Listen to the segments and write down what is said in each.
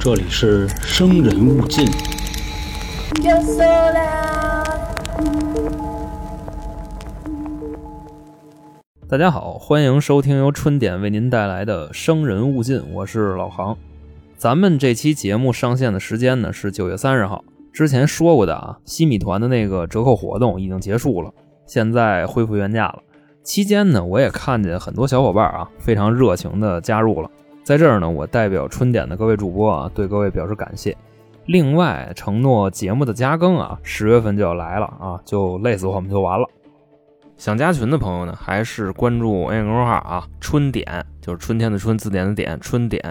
这里是生人勿近。大家好，欢迎收听由春点为您带来的《生人勿近》，我是老航。咱们这期节目上线的时间呢是九月三十号。之前说过的啊，西米团的那个折扣活动已经结束了，现在恢复原价了。期间呢，我也看见很多小伙伴啊非常热情的加入了。在这儿呢，我代表春点的各位主播啊，对各位表示感谢。另外，承诺节目的加更啊，十月份就要来了啊，就累死我们就完了。想加群的朋友呢，还是关注微信公众号啊，春点就是春天的春，字典的点，春点。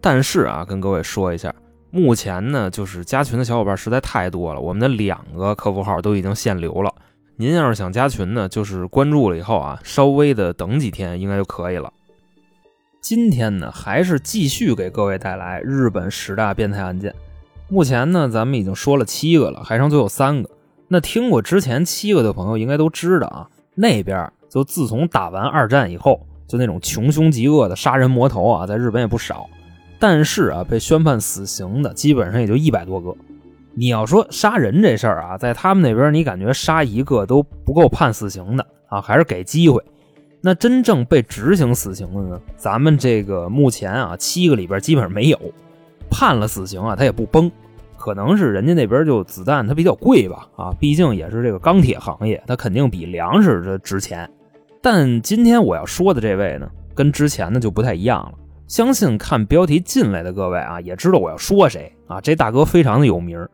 但是啊，跟各位说一下，目前呢，就是加群的小伙伴实在太多了，我们的两个客服号都已经限流了。您要是想加群呢，就是关注了以后啊，稍微的等几天应该就可以了。今天呢，还是继续给各位带来日本十大变态案件。目前呢，咱们已经说了七个了，还剩最后三个。那听过之前七个的朋友应该都知道啊，那边就自从打完二战以后，就那种穷凶极恶的杀人魔头啊，在日本也不少。但是啊，被宣判死刑的基本上也就一百多个。你要说杀人这事儿啊，在他们那边，你感觉杀一个都不够判死刑的啊，还是给机会。那真正被执行死刑的呢？咱们这个目前啊，七个里边基本上没有判了死刑啊，他也不崩，可能是人家那边就子弹它比较贵吧啊，毕竟也是这个钢铁行业，它肯定比粮食这值钱。但今天我要说的这位呢，跟之前的就不太一样了。相信看标题进来的各位啊，也知道我要说谁啊。这大哥非常的有名，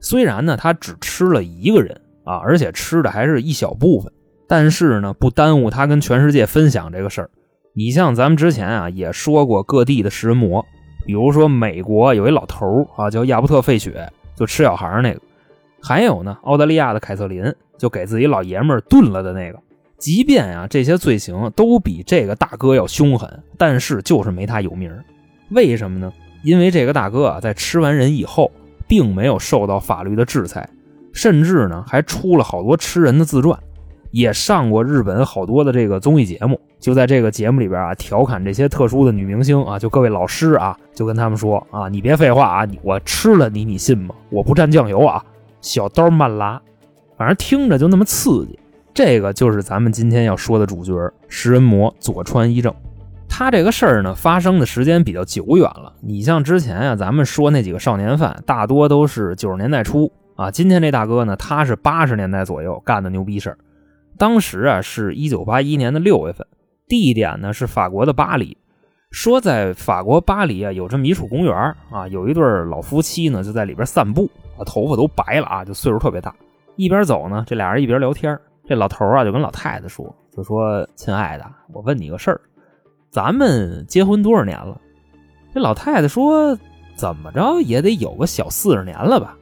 虽然呢他只吃了一个人啊，而且吃的还是一小部分，但是呢不耽误他跟全世界分享这个事儿。你像咱们之前啊也说过各地的食人魔，比如说美国有一老头啊叫亚伯特费雪，就吃小孩那个；还有呢澳大利亚的凯瑟琳，就给自己老爷们儿炖了的那个。即便啊，这些罪行都比这个大哥要凶狠，但是就是没他有名。为什么呢？因为这个大哥啊，在吃完人以后，并没有受到法律的制裁，甚至呢，还出了好多吃人的自传，也上过日本好多的这个综艺节目。就在这个节目里边啊，调侃这些特殊的女明星啊，就各位老师啊，就跟他们说啊，你别废话啊，我吃了你，你信吗？我不蘸酱油啊，小刀慢拉，反正听着就那么刺激。这个就是咱们今天要说的主角食人魔佐川一正。他这个事儿呢，发生的时间比较久远了。你像之前啊，咱们说那几个少年犯，大多都是九十年代初啊。今天这大哥呢，他是八十年代左右干的牛逼事儿。当时啊，是一九八一年的六月份，地点呢是法国的巴黎。说在法国巴黎啊，有这么一处公园啊，有一对老夫妻呢，就在里边散步，头发都白了啊，就岁数特别大。一边走呢，这俩人一边聊天。这老头啊，就跟老太太说：“就说亲爱的，我问你个事儿，咱们结婚多少年了？”这老太太说：“怎么着也得有个小四十年了吧？”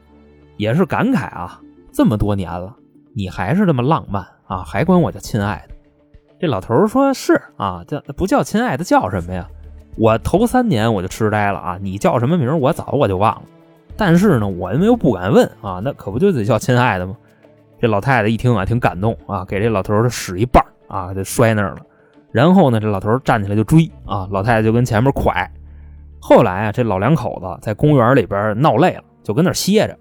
也是感慨啊，这么多年了，你还是这么浪漫啊，还管我叫亲爱的。这老头说：“是啊，叫不叫亲爱的叫什么呀？我头三年我就痴呆了啊，你叫什么名我早我就忘了。但是呢，我又不敢问啊，那可不就得叫亲爱的吗？”这老太太一听啊，挺感动啊，给这老头使一半啊，就摔那儿了。然后呢，这老头站起来就追啊，老太太就跟前面快。后来啊，这老两口子在公园里边闹累了，就跟那歇着。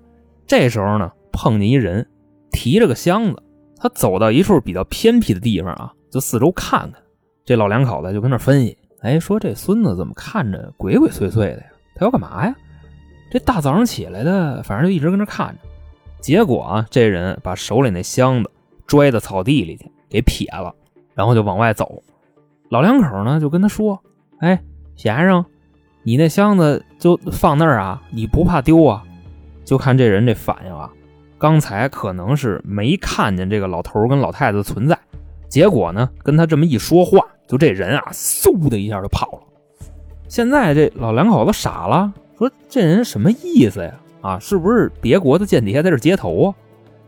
这时候呢，碰见一人提着个箱子，他走到一处比较偏僻的地方啊，就四周看看。这老两口子就跟那分析，哎，说这孙子怎么看着鬼鬼祟祟的呀？他要干嘛呀？这大早上起来的，反正就一直跟那看着。结果啊，这人把手里那箱子拽到草地里去，给撇了，然后就往外走。老两口呢就跟他说：“哎，先生，你那箱子就放那儿啊，你不怕丢啊？”就看这人这反应啊，刚才可能是没看见这个老头跟老太太的存在，结果呢，跟他这么一说话，就这人啊，嗖的一下就跑了。现在这老两口子傻了，说这人什么意思呀？啊，是不是别国的间谍在这接头啊？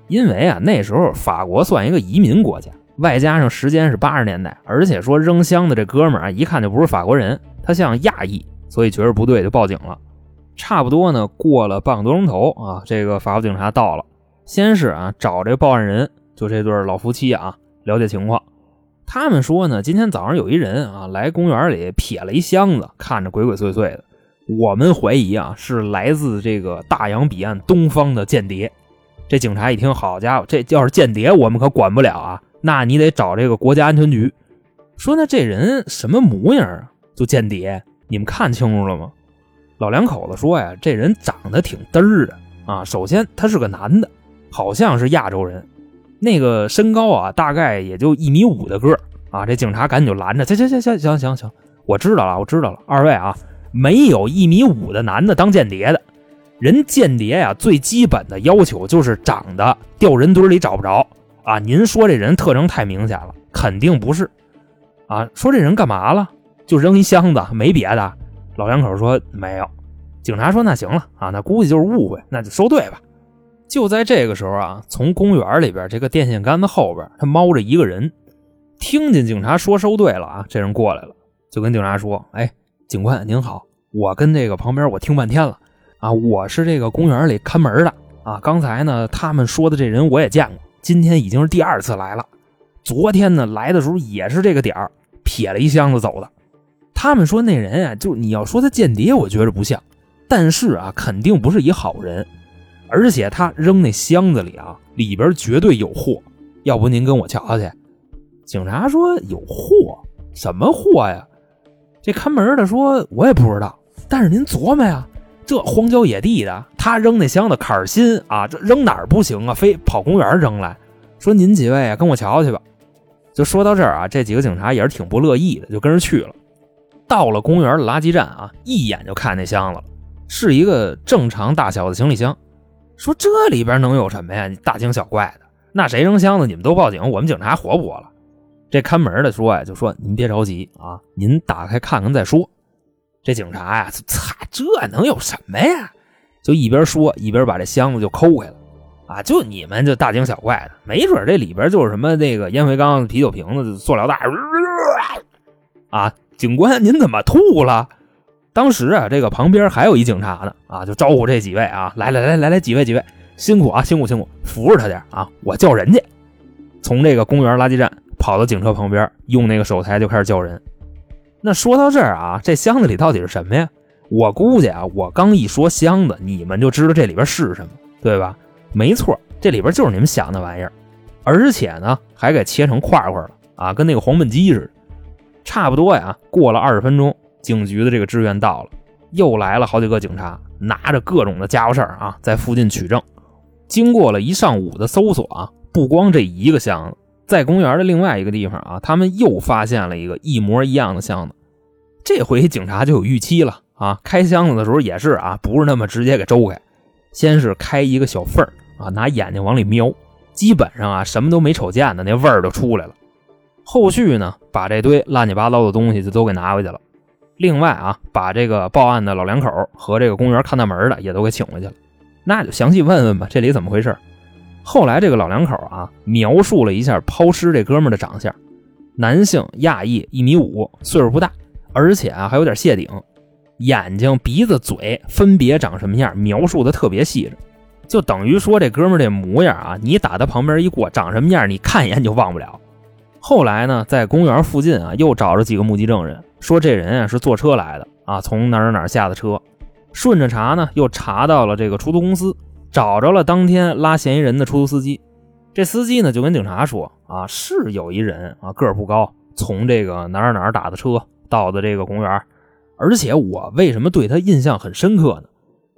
因为啊，那时候法国算一个移民国家，外加上时间是八十年代，而且说扔箱的这哥们儿啊，一看就不是法国人，他像亚裔，所以觉得不对就报警了。差不多呢，过了半个多钟头啊，这个法国警察到了，先是啊找这报案人，就这对老夫妻啊了解情况。他们说呢，今天早上有一人啊来公园里撇了一箱子，看着鬼鬼祟祟的。我们怀疑啊是来自这个大洋彼岸东方的间谍。这警察一听，好家伙，这要是间谍，我们可管不了啊！那你得找这个国家安全局。说那这人什么模样啊？就间谍？你们看清楚了吗？老两口子说呀，这人长得挺嘚儿的啊。首先他是个男的，好像是亚洲人，那个身高啊，大概也就一米五的个儿啊。这警察赶紧就拦着，行行行行行行行，我知道了，我知道了，二位啊，没有一米五的男的当间谍的。人间谍呀，最基本的要求就是长得掉人堆里找不着啊！您说这人特征太明显了，肯定不是啊！说这人干嘛了？就扔一箱子，没别的。老两口说没有。警察说那行了啊，那估计就是误会，那就收队吧。就在这个时候啊，从公园里边这个电线杆子后边，他猫着一个人，听见警察说收队了啊，这人过来了，就跟警察说：“哎，警官您好，我跟这个旁边我听半天了。”啊，我是这个公园里看门的啊。刚才呢，他们说的这人我也见过，今天已经是第二次来了。昨天呢，来的时候也是这个点儿，撇了一箱子走的。他们说那人啊，就你要说他间谍，我觉着不像，但是啊，肯定不是一好人。而且他扔那箱子里啊，里边绝对有货。要不您跟我瞧瞧去？警察说有货，什么货呀？这看门的说，我也不知道。但是您琢磨呀。这荒郊野地的，他扔那箱子坎儿心啊，这扔哪儿不行啊？非跑公园扔来，说您几位啊，跟我瞧瞧去吧。就说到这儿啊，这几个警察也是挺不乐意的，就跟着去了。到了公园的垃圾站啊，一眼就看那箱子了，是一个正常大小的行李箱。说这里边能有什么呀？大惊小怪的，那谁扔箱子？你们都报警，我们警察活不活了？这看门的说呀，就说您别着急啊，您打开看看再说。这警察呀，擦，这能有什么呀？就一边说一边把这箱子就抠开了，啊，就你们就大惊小怪的，没准这里边就是什么那个烟灰缸、啤酒瓶子、塑料袋，啊，警官您怎么吐了？当时啊，这个旁边还有一警察呢，啊，就招呼这几位啊，来来来来来，几位几位，辛苦啊，辛苦辛苦，扶着他点啊，我叫人家。从这个公园垃圾站跑到警车旁边，用那个手台就开始叫人。那说到这儿啊，这箱子里到底是什么呀？我估计啊，我刚一说箱子，你们就知道这里边是什么，对吧？没错，这里边就是你们想的玩意儿，而且呢，还给切成块块了啊，跟那个黄焖鸡似的。差不多呀，过了二十分钟，警局的这个支援到了，又来了好几个警察，拿着各种的家伙事儿啊，在附近取证。经过了一上午的搜索啊，不光这一个箱子。在公园的另外一个地方啊，他们又发现了一个一模一样的箱子。这回警察就有预期了啊！开箱子的时候也是啊，不是那么直接给周开，先是开一个小缝啊，拿眼睛往里瞄，基本上啊什么都没瞅见的那味儿就出来了。后续呢，把这堆乱七八糟的东西就都给拿回去了。另外啊，把这个报案的老两口和这个公园看大门的也都给请回去了。那就详细问问吧，这里怎么回事？后来这个老两口啊，描述了一下抛尸这哥们的长相，男性，亚裔，一米五，岁数不大，而且啊还有点谢顶，眼睛、鼻子、嘴分别长什么样，描述的特别细致，就等于说这哥们这模样啊，你打他旁边一过，长什么样，你看一眼就忘不了。后来呢，在公园附近啊，又找着几个目击证人，说这人啊是坐车来的啊，从哪儿哪儿下的车，顺着查呢，又查到了这个出租公司。找着了当天拉嫌疑人的出租司机，这司机呢就跟警察说啊，是有一人啊个儿不高，从这个哪儿哪儿打的车到的这个公园，而且我为什么对他印象很深刻呢？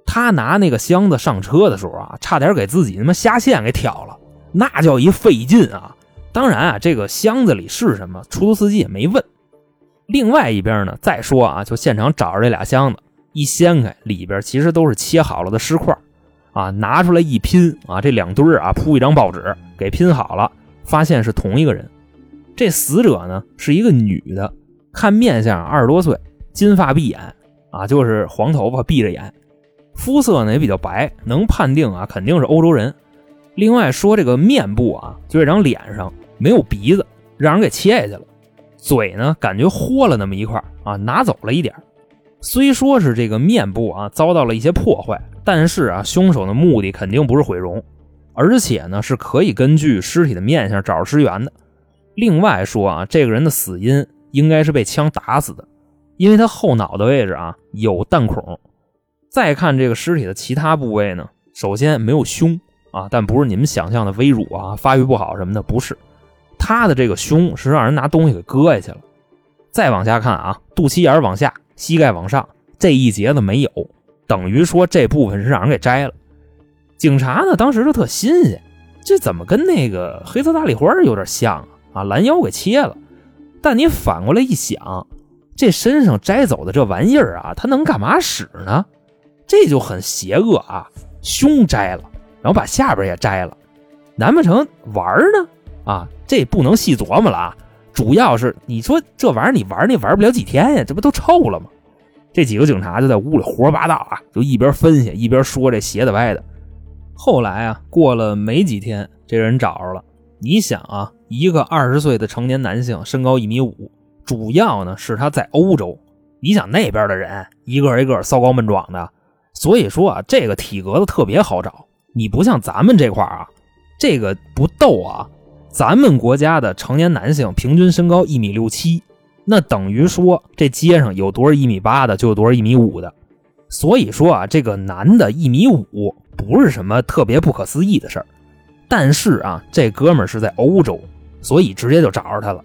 他拿那个箱子上车的时候啊，差点给自己他妈下线给挑了，那叫一费劲啊！当然啊，这个箱子里是什么，出租司机也没问。另外一边呢，再说啊，就现场找着这俩箱子，一掀开，里边其实都是切好了的尸块。啊，拿出来一拼啊，这两堆啊铺一张报纸给拼好了，发现是同一个人。这死者呢是一个女的，看面相二十多岁，金发碧眼啊，就是黄头发闭着眼，肤色呢也比较白，能判定啊肯定是欧洲人。另外说这个面部啊，就这张脸上没有鼻子，让人给切下去了。嘴呢感觉豁了那么一块啊，拿走了一点。虽说是这个面部啊遭到了一些破坏。但是啊，凶手的目的肯定不是毁容，而且呢是可以根据尸体的面相找尸源的。另外说啊，这个人的死因应该是被枪打死的，因为他后脑的位置啊有弹孔。再看这个尸体的其他部位呢，首先没有胸啊，但不是你们想象的微乳啊，发育不好什么的，不是。他的这个胸是让人拿东西给割下去了。再往下看啊，肚脐眼往下，膝盖往上这一节子没有，等于说这部分是让人给摘了。警察呢当时就特新鲜，这怎么跟那个黑色大丽花有点像啊？啊，拦腰给切了。但你反过来一想，这身上摘走的这玩意儿啊，它能干嘛使呢？这就很邪恶啊！胸摘了，然后把下边也摘了，难不成玩呢？啊，这不能细琢磨了啊！主要是你说这玩意儿你玩你玩不了几天呀，这不都臭了吗？这几个警察就在屋里胡说八道啊，就一边分析一边说这斜的歪的。后来啊，过了没几天，这人找着了。你想啊，一个二十岁的成年男性，身高一米五，主要呢是他在欧洲。你想那边的人一个一个骚高闷壮的。所以说啊，这个体格子特别好找。你不像咱们这块啊，这个不逗啊。咱们国家的成年男性平均身高一米六七，那等于说这街上有多少一米八的，就有多少一米五的。所以说啊，这个男的一米五不是什么特别不可思议的事儿。但是啊，这哥们儿是在欧洲，所以直接就找着他了。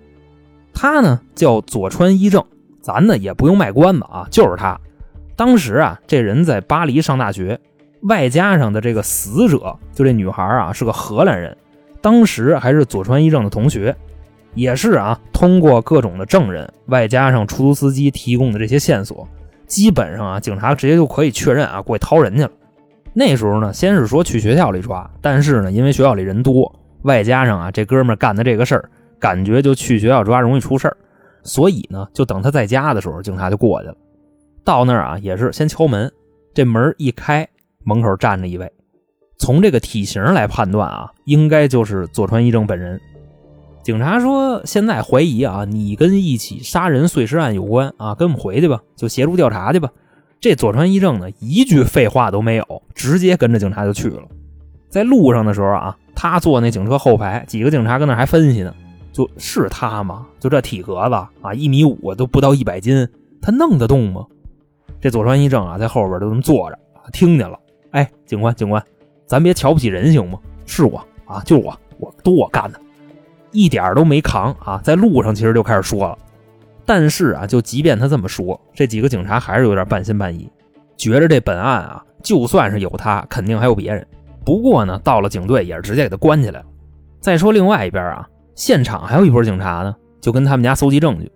他呢叫佐川一正，咱呢也不用卖关子啊，就是他。当时啊，这人在巴黎上大学，外加上的这个死者，就这女孩啊，是个荷兰人，当时还是佐川一正的同学，也是啊，通过各种的证人，外加上出租司机提供的这些线索，基本上啊，警察直接就可以确认啊，过去掏人去了。那时候呢，先是说去学校里抓，但是呢，因为学校里人多，外加上啊，这哥们干的这个事儿，感觉就去学校抓容易出事儿，所以呢，就等他在家的时候，警察就过去了。到那儿啊，也是先敲门，这门一开，门口站着一位。从这个体型来判断啊，应该就是佐川一正本人。警察说，现在怀疑啊，你跟一起杀人碎尸案有关啊，跟我们回去吧，就协助调查去吧。这佐川一正呢，一句废话都没有，直接跟着警察就去了。在路上的时候啊，他坐那警车后排，几个警察跟那还分析呢，就是他吗？就这体格子啊，一米五都不到一百斤，他弄得动吗？这佐川一正啊，在后边就这么坐着，听见了。哎，警官，警官，咱别瞧不起人行吗？是我啊，就是我，我都我干的，一点都没扛啊。在路上其实就开始说了，但是啊，就即便他这么说，这几个警察还是有点半信半疑，觉着这本案啊，就算是有他，肯定还有别人。不过呢，到了警队也是直接给他关起来了。再说另外一边啊，现场还有一波警察呢，就跟他们家搜集证据。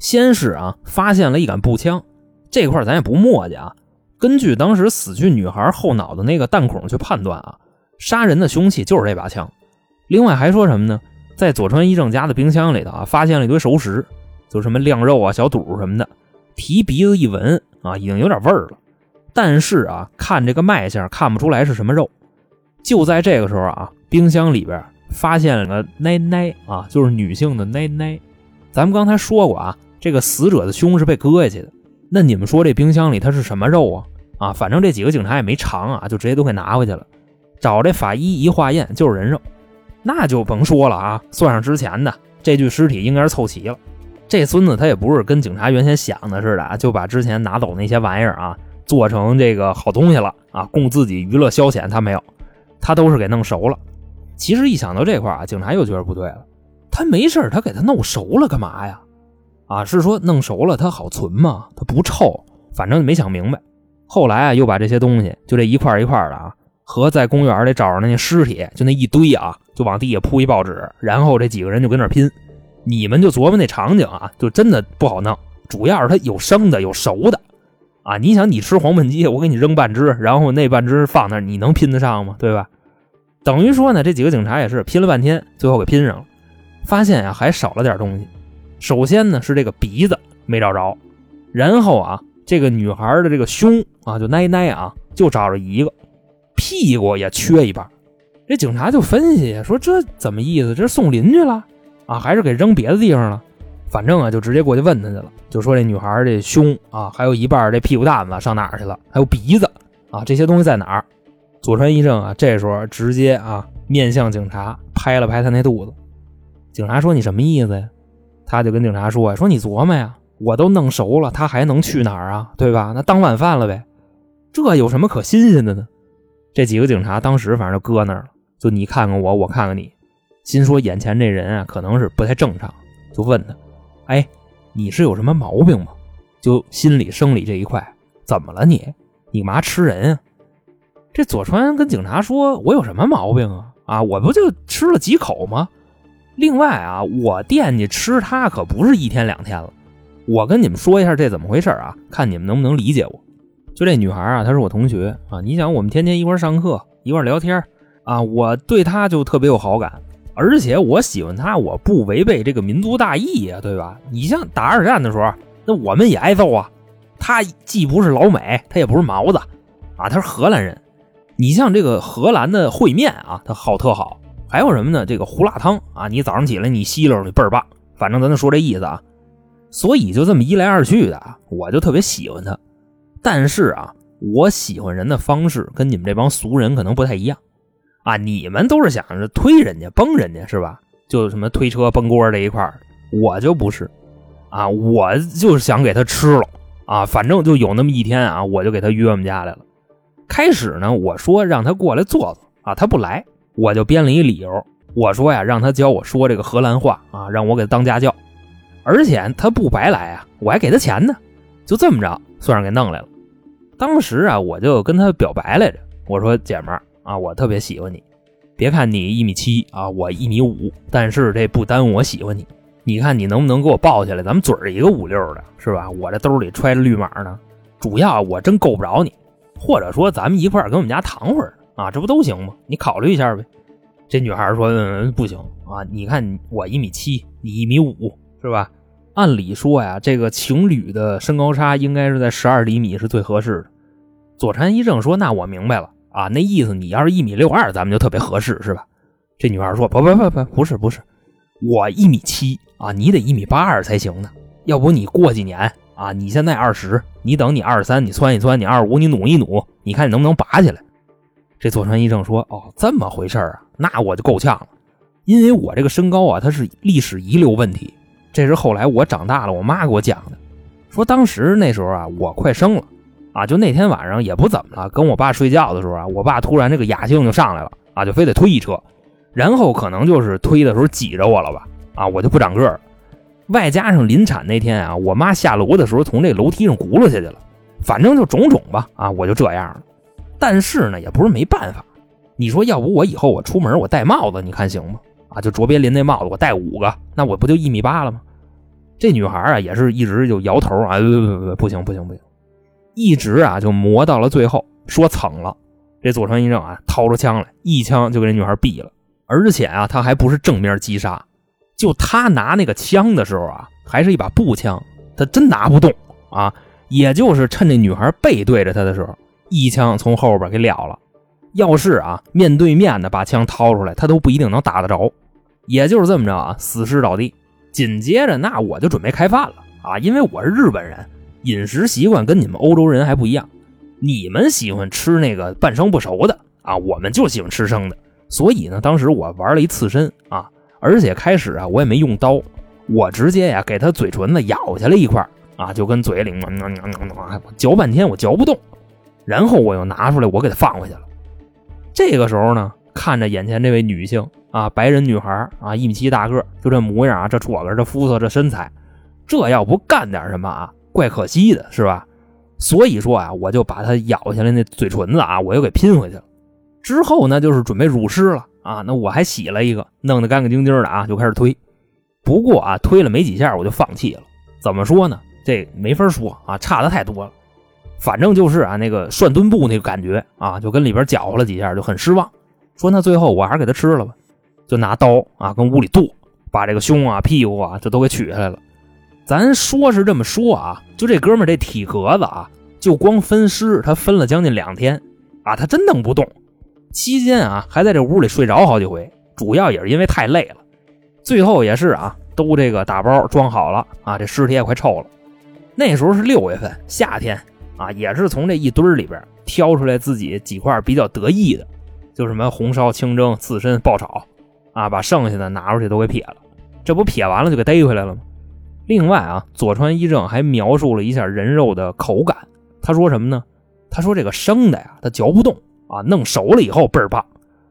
先是啊，发现了一杆步枪。这块咱也不墨迹啊，根据当时死去女孩后脑的那个弹孔去判断啊，杀人的凶器就是这把枪。另外还说什么呢？在佐川一正家的冰箱里头啊，发现了一堆熟食，就什么晾肉啊、小肚什么的。提鼻子一闻啊，已经有点味儿了，但是啊，看这个卖相看不出来是什么肉。就在这个时候啊，冰箱里边发现了个奶奶啊，就是女性的奶奶。咱们刚才说过啊，这个死者的胸是被割下去的。那你们说这冰箱里它是什么肉啊？啊，反正这几个警察也没尝啊，就直接都给拿回去了。找这法医一化验就是人肉，那就甭说了啊。算上之前的这具尸体应该是凑齐了。这孙子他也不是跟警察原先想的似的啊，就把之前拿走那些玩意儿啊做成这个好东西了啊，供自己娱乐消遣。他没有，他都是给弄熟了。其实一想到这块啊，警察又觉得不对了。他没事他给他弄熟了干嘛呀？啊，是说弄熟了它好存吗？它不臭，反正没想明白。后来啊，又把这些东西就这一块一块的啊，和在公园里找着那些尸体就那一堆啊，就往地下铺一报纸，然后这几个人就跟那拼。你们就琢磨那场景啊，就真的不好弄。主要是它有生的，有熟的啊。你想，你吃黄焖鸡，我给你扔半只，然后那半只放那，你能拼得上吗？对吧？等于说呢，这几个警察也是拼了半天，最后给拼上了，发现呀，还少了点东西。首先呢是这个鼻子没找着，然后啊这个女孩的这个胸啊就奶奶啊就找着一个，屁股也缺一半。这警察就分析说这怎么意思？这是送邻居了啊，还是给扔别的地方了？反正啊就直接过去问他去了，就说这女孩这胸啊还有一半这屁股蛋子上哪儿去了？还有鼻子啊这些东西在哪儿？佐川一正啊这时候直接啊面向警察拍了拍他那肚子，警察说你什么意思呀？他就跟警察说：“呀说你琢磨呀，我都弄熟了，他还能去哪儿啊？对吧？那当晚饭了呗。这有什么可新鲜的呢？这几个警察当时反正就搁那儿了，就你看看我，我看看你，心说眼前这人啊，可能是不太正常，就问他：“哎，你是有什么毛病吗？就心理生理这一块，怎么了你？你嘛吃人啊？”这佐川跟警察说：“我有什么毛病啊？啊，我不就吃了几口吗？另外啊，我惦记吃它可不是一天两天了。我跟你们说一下这怎么回事啊？看你们能不能理解我。就这女孩啊，她是我同学啊。你想，我们天天一块上课，一块聊天啊，我对她就特别有好感，而且我喜欢她，我不违背这个民族大义呀，对吧？你像打二战的时候，那我们也挨揍啊。她既不是老美，她也不是毛子啊，她是荷兰人。”你像这个荷兰的烩面啊，它好特好，还有什么呢？这个胡辣汤啊，你早上起来你吸溜你倍儿棒。反正咱就说这意思啊，所以就这么一来二去的啊，我就特别喜欢他。但是啊，我喜欢人的方式跟你们这帮俗人可能不太一样啊。你们都是想着推人家、崩人家是吧？就什么推车、崩锅这一块我就不是啊，我就是想给他吃了啊。反正就有那么一天啊，我就给他约我们家来了。开始呢，我说让他过来坐坐啊，他不来，我就编了一理由，我说呀，让他教我说这个荷兰话啊，让我给他当家教，而且他不白来啊，我还给他钱呢，就这么着，算是给弄来了。当时啊，我就跟他表白来着，我说姐们儿啊，我特别喜欢你，别看你一米七啊，我一米五，但是这不耽误我喜欢你。你看你能不能给我抱起来，咱们嘴儿一个五六的，是吧？我这兜里揣着绿码呢，主要我真够不着你。或者说，咱们一块儿跟我们家躺会儿啊，这不都行吗？你考虑一下呗。这女孩说：“嗯，不行啊，你看我一米七，你一米五，是吧？按理说呀，这个情侣的身高差应该是在十二厘米是最合适的。”佐川一正说：“那我明白了啊，那意思你要是一米六二，咱们就特别合适，是吧？”这女孩说：“不不不不，不是不是，我一米七啊，你得一米八二才行呢。要不你过几年。”啊！你现在二十，你等你二十三，你窜一窜，你二十五，你努一努，你看你能不能拔起来？这佐川一正说：“哦，这么回事啊，那我就够呛了，因为我这个身高啊，它是历史遗留问题。这是后来我长大了，我妈给我讲的，说当时那时候啊，我快生了，啊，就那天晚上也不怎么了，跟我爸睡觉的时候啊，我爸突然这个雅兴就上来了，啊，就非得推一车，然后可能就是推的时候挤着我了吧，啊，我就不长个儿。”外加上临产那天啊，我妈下楼的时候从这楼梯上轱辘下去了，反正就种种吧啊，我就这样了。但是呢，也不是没办法。你说要不我以后我出门我戴帽子，你看行吗？啊，就卓别林那帽子我戴五个，那我不就一米八了吗？这女孩啊也是一直就摇头啊，不不不，不行不行不行，一直啊就磨到了最后，说蹭了。这佐川一正啊掏出枪来，一枪就给这女孩毙了，而且啊他还不是正面击杀。就他拿那个枪的时候啊，还是一把步枪，他真拿不动啊。也就是趁这女孩背对着他的时候，一枪从后边给了了。要是啊面对面的把枪掏出来，他都不一定能打得着。也就是这么着啊，死尸倒地。紧接着那我就准备开饭了啊，因为我是日本人，饮食习惯跟你们欧洲人还不一样。你们喜欢吃那个半生不熟的啊，我们就喜欢吃生的。所以呢，当时我玩了一刺身啊。而且开始啊，我也没用刀，我直接呀给他嘴唇子咬下来一块啊，就跟嘴里嚼半天，我嚼不动，然后我又拿出来，我给他放回去了。这个时候呢，看着眼前这位女性啊，白人女孩啊，一米七大个，就这模样啊，这戳个，这肤色，这身材，这要不干点什么啊，怪可惜的，是吧？所以说啊，我就把她咬下来那嘴唇子啊，我又给拼回去了。之后呢，就是准备入尸了。啊，那我还洗了一个，弄得干干净净的啊，就开始推。不过啊，推了没几下我就放弃了。怎么说呢？这没法说啊，差的太多了。反正就是啊，那个涮墩布那个感觉啊，就跟里边搅和了几下，就很失望。说那最后我还是给他吃了吧，就拿刀啊，跟屋里剁，把这个胸啊、屁股啊，这都给取下来了。咱说是这么说啊，就这哥们这体格子啊，就光分尸，他分了将近两天啊，他真弄不动。期间啊，还在这屋里睡着好几回，主要也是因为太累了。最后也是啊，都这个打包装好了啊，这尸体也快臭了。那时候是六月份，夏天啊，也是从这一堆里边挑出来自己几块比较得意的，就什么红烧、清蒸、刺身、爆炒啊，把剩下的拿出去都给撇了。这不撇完了就给逮回来了吗？另外啊，佐川一正还描述了一下人肉的口感。他说什么呢？他说这个生的呀，他嚼不动啊，弄熟了以后倍儿棒。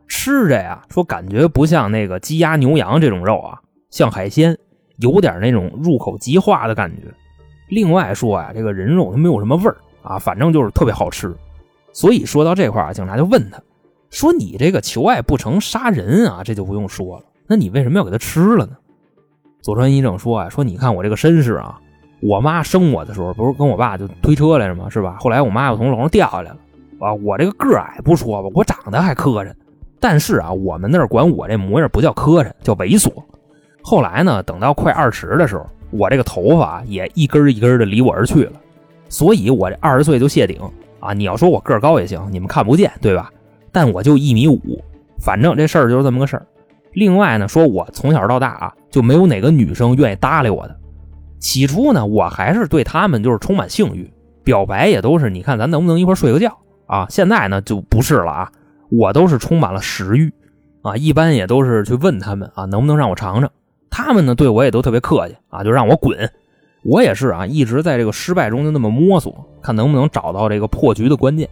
吃着呀，说感觉不像那个鸡鸭牛羊这种肉啊，像海鲜，有点那种入口即化的感觉。另外说呀，这个人肉它没有什么味儿啊，反正就是特别好吃。所以说到这块啊，警察就问他，说你这个求爱不成杀人啊，这就不用说了，那你为什么要给他吃了呢？佐川一正说啊，说你看我这个身世啊，我妈生我的时候不是跟我爸就推车来着吗？是吧？后来我妈又从楼上掉下来了啊，我这个个矮不说吧，我长得还磕碜。但是啊，我们那儿管我这模样不叫磕碜，叫猥琐。后来呢，等到快二十的时候，我这个头发也一根一根的离我而去了，所以我这二十岁就谢顶啊。你要说我个高也行，你们看不见对吧？但我就一米五，反正这事儿就是这么个事儿。另外呢，说我从小到大啊，就没有哪个女生愿意搭理我的。起初呢，我还是对他们就是充满性欲，表白也都是你看咱能不能一块睡个觉啊。现在呢就不是了啊。我都是充满了食欲，啊，一般也都是去问他们啊，能不能让我尝尝？他们呢对我也都特别客气啊，就让我滚。我也是啊，一直在这个失败中就那么摸索，看能不能找到这个破局的关键。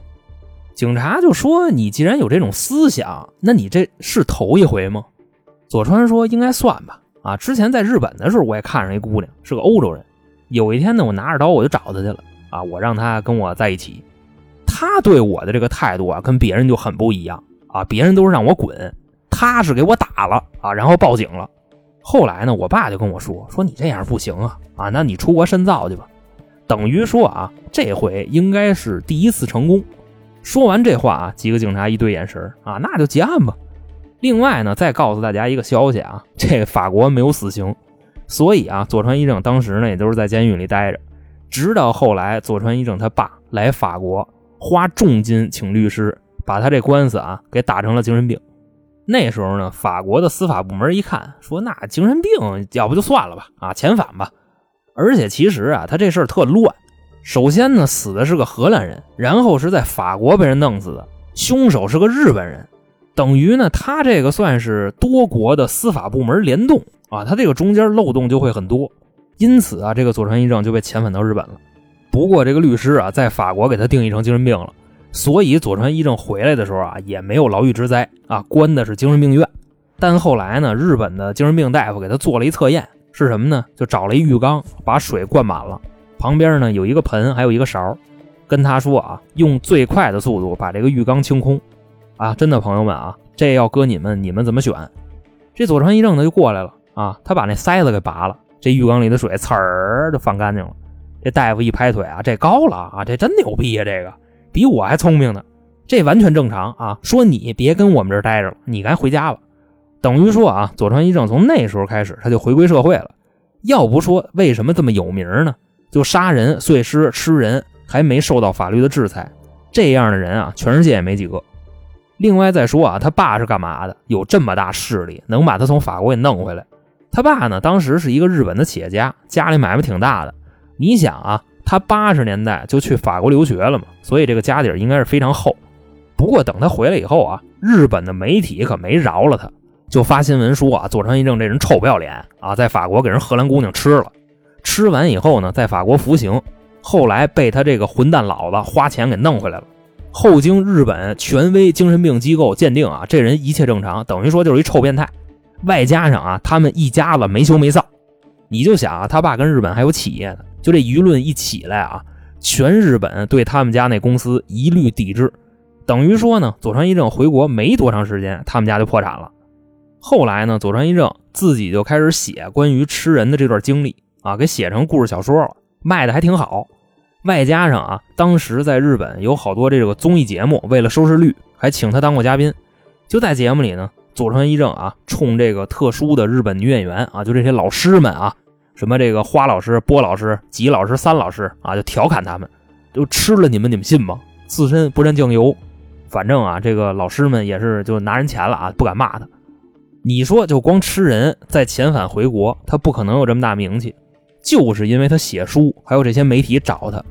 警察就说：“你既然有这种思想，那你这是头一回吗？”佐川说：“应该算吧。啊，之前在日本的时候，我也看上一姑娘，是个欧洲人。有一天呢，我拿着刀我就找她去了。啊，我让她跟我在一起。”她对我的这个态度啊，跟别人就很不一样啊！别人都是让我滚，她是给我打了啊，然后报警了。后来呢，我爸就跟我说：“说你这样不行啊啊，那你出国深造去吧。”等于说啊，这回应该是第一次成功。说完这话啊，几个警察一对眼神啊，那就结案吧。另外呢，再告诉大家一个消息啊，这法国没有死刑，所以啊，佐川一正当时呢也都是在监狱里待着，直到后来佐川一正他爸来法国。花重金请律师，把他这官司啊给打成了精神病。那时候呢，法国的司法部门一看，说那精神病要不就算了吧，啊，遣返吧。而且其实啊，他这事儿特乱。首先呢，死的是个荷兰人，然后是在法国被人弄死的，凶手是个日本人，等于呢，他这个算是多国的司法部门联动啊，他这个中间漏洞就会很多。因此啊，这个佐川一正就被遣返到日本了。不过这个律师啊，在法国给他定义成精神病了，所以佐川一正回来的时候啊，也没有牢狱之灾啊，关的是精神病院。但后来呢，日本的精神病大夫给他做了一测验，是什么呢？就找了一浴缸，把水灌满了，旁边呢有一个盆，还有一个勺，跟他说啊，用最快的速度把这个浴缸清空。啊，真的朋友们啊，这要搁你们，你们怎么选？这佐川一正呢就过来了啊，他把那塞子给拔了，这浴缸里的水呲儿就放干净了。这大夫一拍腿啊，这高了啊，这真牛逼啊，这个比我还聪明呢，这完全正常啊。说你别跟我们这儿待着了，你该回家了。等于说啊，佐川一正从那时候开始他就回归社会了。要不说为什么这么有名呢？就杀人、碎尸、吃人，还没受到法律的制裁，这样的人啊，全世界也没几个。另外再说啊，他爸是干嘛的？有这么大势力，能把他从法国给弄回来。他爸呢，当时是一个日本的企业家，家里买卖挺大的。你想啊，他八十年代就去法国留学了嘛，所以这个家底儿应该是非常厚。不过等他回来以后啊，日本的媒体可没饶了他，就发新闻说啊，佐川一正这人臭不要脸啊，在法国给人荷兰姑娘吃了，吃完以后呢，在法国服刑，后来被他这个混蛋老子花钱给弄回来了。后经日本权威精神病机构鉴定啊，这人一切正常，等于说就是一臭变态。外加上啊，他们一家子没羞没臊，你就想啊，他爸跟日本还有企业呢。就这舆论一起来啊，全日本对他们家那公司一律抵制，等于说呢，佐川一正回国没多长时间，他们家就破产了。后来呢，佐川一正自己就开始写关于吃人的这段经历啊，给写成故事小说了，卖的还挺好。外加上啊，当时在日本有好多这个综艺节目，为了收视率，还请他当过嘉宾。就在节目里呢，佐川一正啊，冲这个特殊的日本女演员啊，就这些老师们啊。什么这个花老师、波老师、吉老师、三老师啊，就调侃他们，就吃了你们，你们信吗？自身不沾酱油。反正啊，这个老师们也是就拿人钱了啊，不敢骂他。你说就光吃人，再遣返回国，他不可能有这么大名气，就是因为他写书，还有这些媒体找他，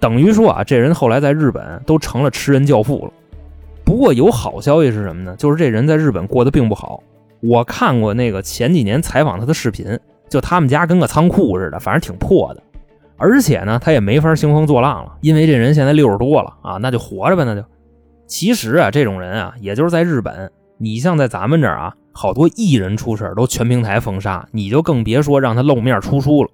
等于说啊，这人后来在日本都成了吃人教父了。不过有好消息是什么呢？就是这人在日本过得并不好。我看过那个前几年采访他的视频。就他们家跟个仓库似的，反正挺破的。而且呢，他也没法兴风作浪了，因为这人现在六十多了啊，那就活着呗，那就。其实啊，这种人啊，也就是在日本，你像在咱们这儿啊，好多艺人出事都全平台封杀，你就更别说让他露面出书了。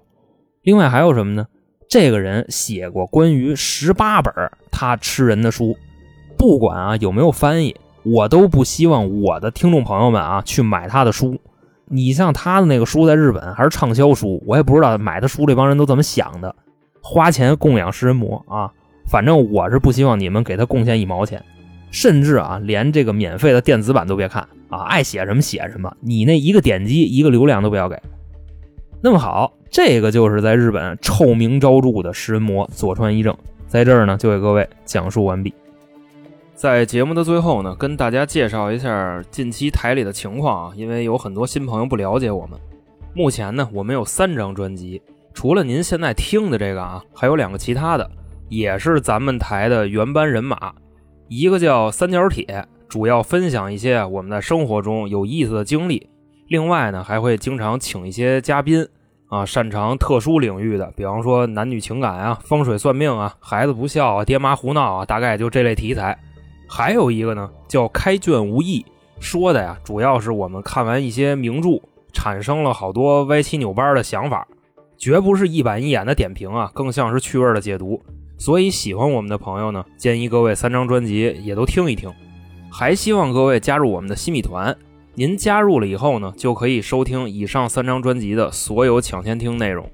另外还有什么呢？这个人写过关于十八本他吃人的书，不管啊有没有翻译，我都不希望我的听众朋友们啊去买他的书。你像他的那个书在日本还是畅销书，我也不知道买他书这帮人都怎么想的，花钱供养食人魔啊！反正我是不希望你们给他贡献一毛钱，甚至啊连这个免费的电子版都别看啊，爱写什么写什么，你那一个点击一个流量都不要给。那么好，这个就是在日本臭名昭著的食人魔佐川一正，在这儿呢就给各位讲述完毕。在节目的最后呢，跟大家介绍一下近期台里的情况啊，因为有很多新朋友不了解我们。目前呢，我们有三张专辑，除了您现在听的这个啊，还有两个其他的，也是咱们台的原班人马。一个叫三角铁，主要分享一些我们在生活中有意思的经历。另外呢，还会经常请一些嘉宾啊，擅长特殊领域的，比方说男女情感啊、风水算命啊、孩子不孝啊、爹妈胡闹啊，大概就这类题材。还有一个呢，叫开卷无益，说的呀，主要是我们看完一些名著，产生了好多歪七扭八的想法，绝不是一板一眼的点评啊，更像是趣味的解读。所以喜欢我们的朋友呢，建议各位三张专辑也都听一听。还希望各位加入我们的新米团，您加入了以后呢，就可以收听以上三张专辑的所有抢先听内容。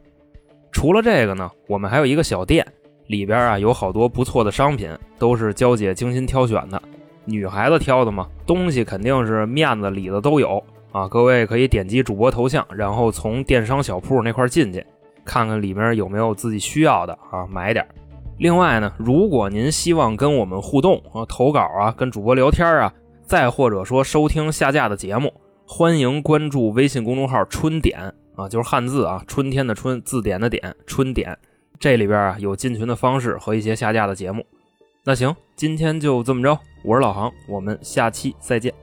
除了这个呢，我们还有一个小店。里边啊有好多不错的商品，都是娇姐精心挑选的。女孩子挑的嘛，东西肯定是面子里子都有啊。各位可以点击主播头像，然后从电商小铺那块进去，看看里面有没有自己需要的啊，买点。另外呢，如果您希望跟我们互动啊，投稿啊，跟主播聊天啊，再或者说收听下架的节目，欢迎关注微信公众号“春点”啊，就是汉字啊，春天的春，字典的典，春点。这里边啊有进群的方式和一些下架的节目。那行，今天就这么着。我是老航，我们下期再见。